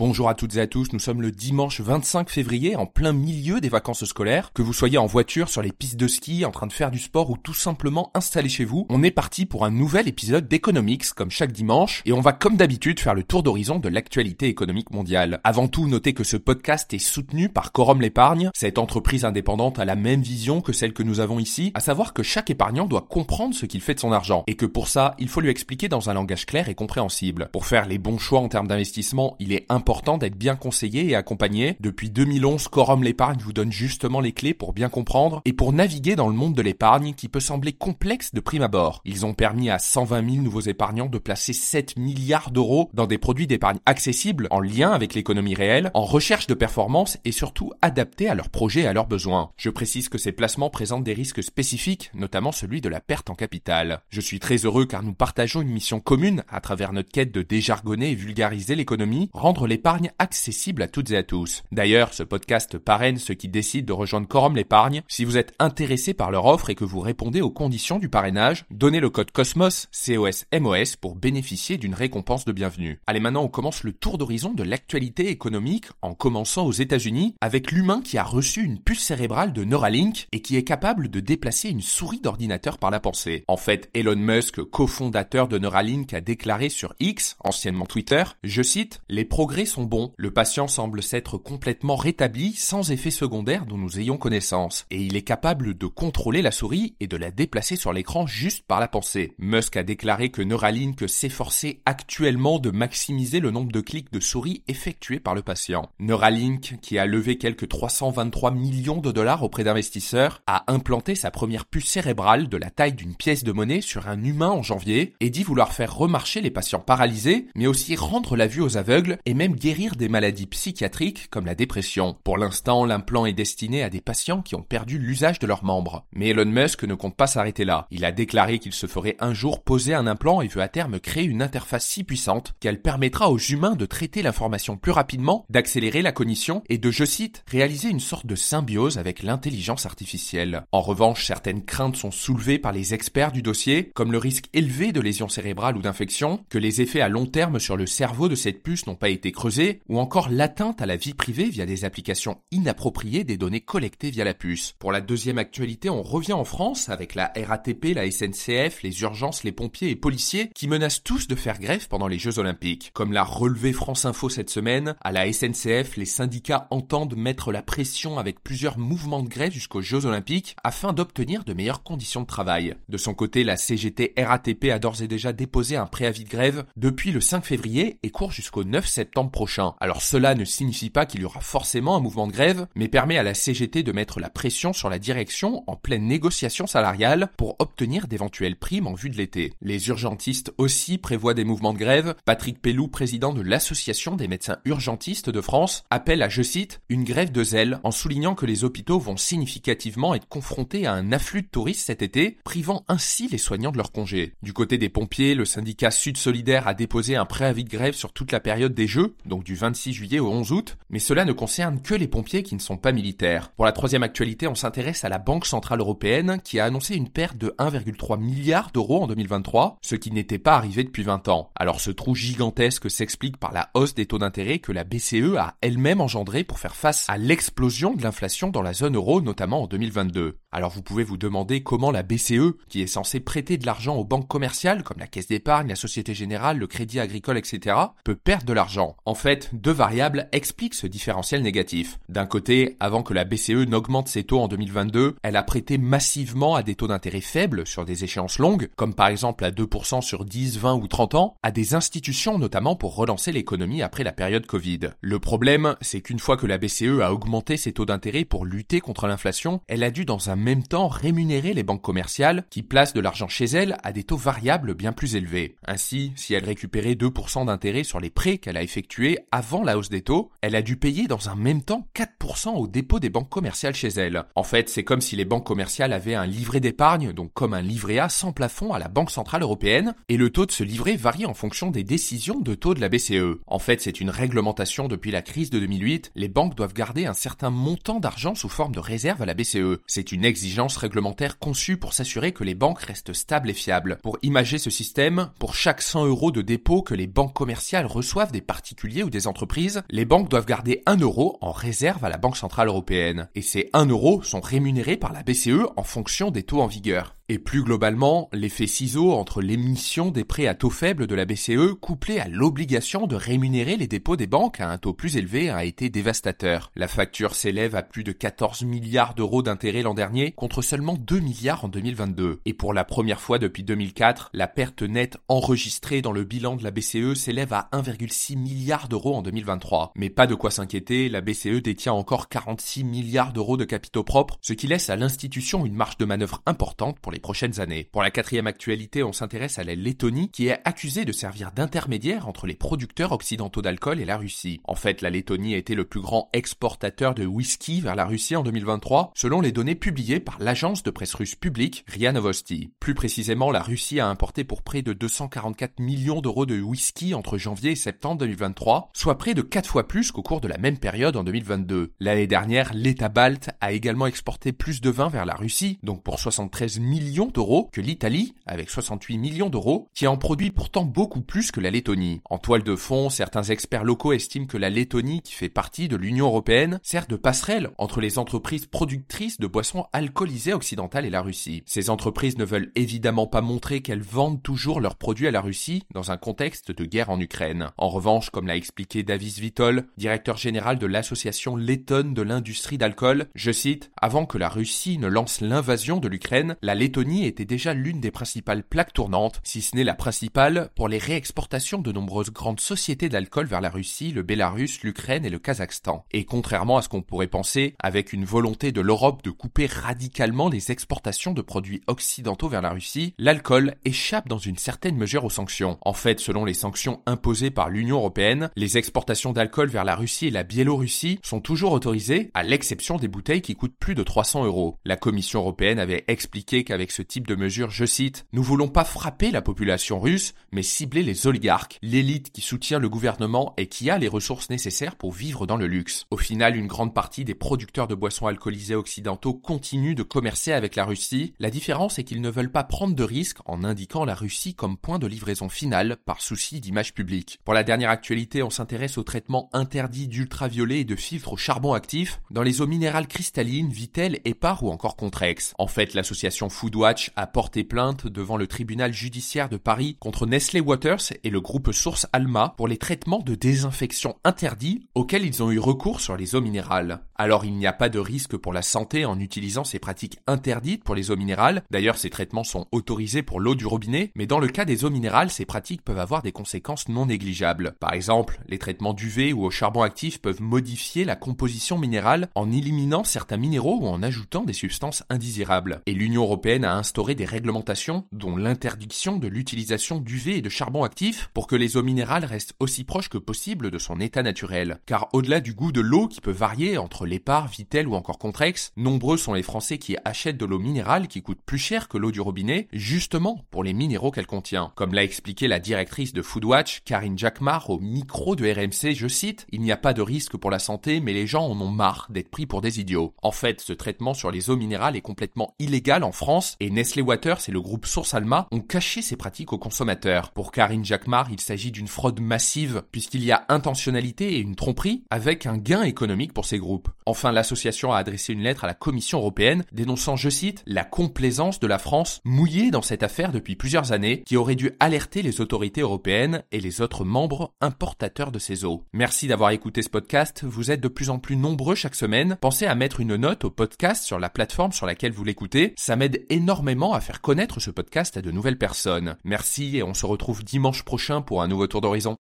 Bonjour à toutes et à tous, nous sommes le dimanche 25 février en plein milieu des vacances scolaires. Que vous soyez en voiture, sur les pistes de ski, en train de faire du sport ou tout simplement installé chez vous, on est parti pour un nouvel épisode d'Economics comme chaque dimanche et on va comme d'habitude faire le tour d'horizon de l'actualité économique mondiale. Avant tout, notez que ce podcast est soutenu par Corum l'épargne. Cette entreprise indépendante a la même vision que celle que nous avons ici, à savoir que chaque épargnant doit comprendre ce qu'il fait de son argent et que pour ça, il faut lui expliquer dans un langage clair et compréhensible. Pour faire les bons choix en termes d'investissement, il est important d'être bien conseillé et accompagné. Depuis 2011, Corum l'épargne vous donne justement les clés pour bien comprendre et pour naviguer dans le monde de l'épargne qui peut sembler complexe de prime abord. Ils ont permis à 120 000 nouveaux épargnants de placer 7 milliards d'euros dans des produits d'épargne accessibles, en lien avec l'économie réelle, en recherche de performance et surtout adaptés à leurs projets et à leurs besoins. Je précise que ces placements présentent des risques spécifiques, notamment celui de la perte en capital. Je suis très heureux car nous partageons une mission commune à travers notre quête de déjargonner et vulgariser l'économie, rendre accessible à toutes et à tous. D'ailleurs, ce podcast parraine ceux qui décident de rejoindre Quorum l'épargne. Si vous êtes intéressé par leur offre et que vous répondez aux conditions du parrainage, donnez le code COSMOS, C-O-S-M-O-S, pour bénéficier d'une récompense de bienvenue. Allez, maintenant, on commence le tour d'horizon de l'actualité économique en commençant aux États-Unis avec l'humain qui a reçu une puce cérébrale de Neuralink et qui est capable de déplacer une souris d'ordinateur par la pensée. En fait, Elon Musk, cofondateur de Neuralink, a déclaré sur X, anciennement Twitter, je cite, les progrès sont bons. Le patient semble s'être complètement rétabli sans effet secondaire dont nous ayons connaissance. Et il est capable de contrôler la souris et de la déplacer sur l'écran juste par la pensée. Musk a déclaré que Neuralink s'efforçait actuellement de maximiser le nombre de clics de souris effectués par le patient. Neuralink, qui a levé quelques 323 millions de dollars auprès d'investisseurs, a implanté sa première puce cérébrale de la taille d'une pièce de monnaie sur un humain en janvier et dit vouloir faire remarcher les patients paralysés, mais aussi rendre la vue aux aveugles et même guérir des maladies psychiatriques comme la dépression. Pour l'instant, l'implant est destiné à des patients qui ont perdu l'usage de leurs membres. Mais Elon Musk ne compte pas s'arrêter là. Il a déclaré qu'il se ferait un jour poser un implant et veut à terme créer une interface si puissante qu'elle permettra aux humains de traiter l'information plus rapidement, d'accélérer la cognition et de, je cite, réaliser une sorte de symbiose avec l'intelligence artificielle. En revanche, certaines craintes sont soulevées par les experts du dossier, comme le risque élevé de lésions cérébrales ou d'infections, que les effets à long terme sur le cerveau de cette puce n'ont pas été ou encore l'atteinte à la vie privée via des applications inappropriées des données collectées via la puce. Pour la deuxième actualité, on revient en France avec la RATP, la SNCF, les urgences, les pompiers et policiers qui menacent tous de faire grève pendant les Jeux Olympiques. Comme l'a relevé France Info cette semaine, à la SNCF, les syndicats entendent mettre la pression avec plusieurs mouvements de grève jusqu'aux Jeux Olympiques afin d'obtenir de meilleures conditions de travail. De son côté, la CGT RATP a d'ores et déjà déposé un préavis de grève depuis le 5 février et court jusqu'au 9 septembre prochain. Alors cela ne signifie pas qu'il y aura forcément un mouvement de grève, mais permet à la CGT de mettre la pression sur la direction en pleine négociation salariale pour obtenir d'éventuelles primes en vue de l'été. Les urgentistes aussi prévoient des mouvements de grève. Patrick Pellou, président de l'Association des médecins urgentistes de France, appelle à, je cite, une grève de zèle en soulignant que les hôpitaux vont significativement être confrontés à un afflux de touristes cet été, privant ainsi les soignants de leur congé. Du côté des pompiers, le syndicat Sud Solidaire a déposé un préavis de grève sur toute la période des Jeux, donc du 26 juillet au 11 août, mais cela ne concerne que les pompiers qui ne sont pas militaires. Pour la troisième actualité, on s'intéresse à la Banque Centrale Européenne qui a annoncé une perte de 1,3 milliard d'euros en 2023, ce qui n'était pas arrivé depuis 20 ans. Alors ce trou gigantesque s'explique par la hausse des taux d'intérêt que la BCE a elle-même engendré pour faire face à l'explosion de l'inflation dans la zone euro, notamment en 2022. Alors vous pouvez vous demander comment la BCE, qui est censée prêter de l'argent aux banques commerciales comme la Caisse d'épargne, la Société Générale, le Crédit Agricole, etc., peut perdre de l'argent. En fait, deux variables expliquent ce différentiel négatif. D'un côté, avant que la BCE n'augmente ses taux en 2022, elle a prêté massivement à des taux d'intérêt faibles sur des échéances longues, comme par exemple à 2% sur 10, 20 ou 30 ans, à des institutions notamment pour relancer l'économie après la période Covid. Le problème, c'est qu'une fois que la BCE a augmenté ses taux d'intérêt pour lutter contre l'inflation, elle a dû dans un même temps rémunérer les banques commerciales qui placent de l'argent chez elles à des taux variables bien plus élevés. Ainsi, si elle récupérait 2% d'intérêt sur les prêts qu'elle a effectués avant la hausse des taux, elle a dû payer dans un même temps 4% au dépôt des banques commerciales chez elle. En fait, c'est comme si les banques commerciales avaient un livret d'épargne, donc comme un livret A sans plafond à la Banque Centrale Européenne, et le taux de ce livret varie en fonction des décisions de taux de la BCE. En fait, c'est une réglementation depuis la crise de 2008, les banques doivent garder un certain montant d'argent sous forme de réserve à la BCE. C'est une exigence réglementaire conçue pour s'assurer que les banques restent stables et fiables. Pour imager ce système, pour chaque 100 euros de dépôt que les banques commerciales reçoivent des particuliers ou des entreprises, les banques doivent garder 1 euro en réserve à la Banque Centrale Européenne. Et ces 1 euro sont rémunérés par la BCE en fonction des taux en vigueur. Et plus globalement, l'effet ciseau entre l'émission des prêts à taux faible de la BCE couplé à l'obligation de rémunérer les dépôts des banques à un taux plus élevé a été dévastateur. La facture s'élève à plus de 14 milliards d'euros d'intérêt l'an dernier contre seulement 2 milliards en 2022. Et pour la première fois depuis 2004, la perte nette enregistrée dans le bilan de la BCE s'élève à 1,6 milliard d'euros en 2023. Mais pas de quoi s'inquiéter, la BCE détient encore 46 milliards d'euros de capitaux propres, ce qui laisse à l'institution une marge de manœuvre importante pour les prochaines années. Pour la quatrième actualité, on s'intéresse à la Lettonie qui est accusée de servir d'intermédiaire entre les producteurs occidentaux d'alcool et la Russie. En fait, la Lettonie a été le plus grand exportateur de whisky vers la Russie en 2023, selon les données publiées par l'agence de presse russe publique RIA Novosti. Plus précisément, la Russie a importé pour près de 244 millions d'euros de whisky entre janvier et septembre 2023, soit près de 4 fois plus qu'au cours de la même période en 2022. L'année dernière, l'État balte a également exporté plus de vin vers la Russie, donc pour 73 millions d'euros que l'Italie, avec 68 millions d'euros, qui en produit pourtant beaucoup plus que la Lettonie. En toile de fond, certains experts locaux estiment que la Lettonie, qui fait partie de l'Union européenne, sert de passerelle entre les entreprises productrices de boissons alcoolisées occidentales et la Russie. Ces entreprises ne veulent évidemment pas montrer qu'elles vendent toujours leurs produits à la Russie dans un contexte de guerre en Ukraine. En revanche, comme l'a expliqué Davis Vitol, directeur général de l'association lettonne de l'industrie d'alcool, je cite, avant que la Russie ne lance l'invasion de l'Ukraine, la Lettonie était déjà l'une des principales plaques tournantes, si ce n'est la principale, pour les réexportations de nombreuses grandes sociétés d'alcool vers la Russie, le Bélarus, l'Ukraine et le Kazakhstan. Et contrairement à ce qu'on pourrait penser, avec une volonté de l'Europe de couper radicalement les exportations de produits occidentaux vers la Russie, l'alcool échappe dans une certaine mesure aux sanctions. En fait, selon les sanctions imposées par l'Union européenne, les exportations d'alcool vers la Russie et la Biélorussie sont toujours autorisées, à l'exception des bouteilles qui coûtent plus de 300 euros. La Commission européenne avait expliqué qu'avec ce type de mesure, je cite, Nous voulons pas frapper la population russe, mais cibler les oligarques, l'élite qui soutient le gouvernement et qui a les ressources nécessaires pour vivre dans le luxe. Au final, une grande partie des producteurs de boissons alcoolisées occidentaux continuent de commercer avec la Russie. La différence est qu'ils ne veulent pas prendre de risques en indiquant la Russie comme point de livraison finale par souci d'image publique. Pour la dernière actualité, on s'intéresse au traitement interdit d'ultraviolets et de filtres au charbon actif dans les eaux minérales cristallines, Vitel, Épar ou encore Contrex. En fait, l'association Food Watch a porté plainte devant le tribunal judiciaire de Paris contre Nestlé Waters et le groupe Source Alma pour les traitements de désinfection interdits auxquels ils ont eu recours sur les eaux minérales. Alors il n'y a pas de risque pour la santé en utilisant ces pratiques interdites pour les eaux minérales. D'ailleurs, ces traitements sont autorisés pour l'eau du robinet, mais dans le cas des eaux minérales, ces pratiques peuvent avoir des conséquences non négligeables. Par exemple, les traitements d'UV ou au charbon actif peuvent modifier la composition minérale en éliminant certains minéraux ou en ajoutant des substances indésirables. Et l'Union européenne a instauré des réglementations, dont l'interdiction de l'utilisation d'UV et de charbon actif, pour que les eaux minérales restent aussi proches que possible de son état naturel. Car au-delà du goût de l'eau qui peut varier entre l'épar, Vitel ou encore Contrex, nombreux sont les Français qui achètent de l'eau minérale qui coûte plus cher que l'eau du robinet, justement pour les minéraux qu'elle contient. Comme l'a expliqué la directrice de Foodwatch, Karine Jacquemart, au micro de RMC, je cite, il n'y a pas de risque pour la santé, mais les gens en ont marre d'être pris pour des idiots. En fait, ce traitement sur les eaux minérales est complètement illégal en Et Nestlé Waters et le groupe Source Alma ont caché ces pratiques aux consommateurs. Pour Karine Jacquemart, il s'agit d'une fraude massive puisqu'il y a intentionnalité et une tromperie avec un gain économique pour ces groupes. Enfin, l'association a adressé une lettre à la Commission européenne dénonçant, je cite, la complaisance de la France mouillée dans cette affaire depuis plusieurs années qui aurait dû alerter les autorités européennes et les autres membres importateurs de ces eaux. Merci d'avoir écouté ce podcast. Vous êtes de plus en plus nombreux chaque semaine. Pensez à mettre une note au podcast sur la plateforme sur laquelle vous l'écoutez. Ça m'aide énormément énormément à faire connaître ce podcast à de nouvelles personnes. Merci et on se retrouve dimanche prochain pour un nouveau tour d'horizon.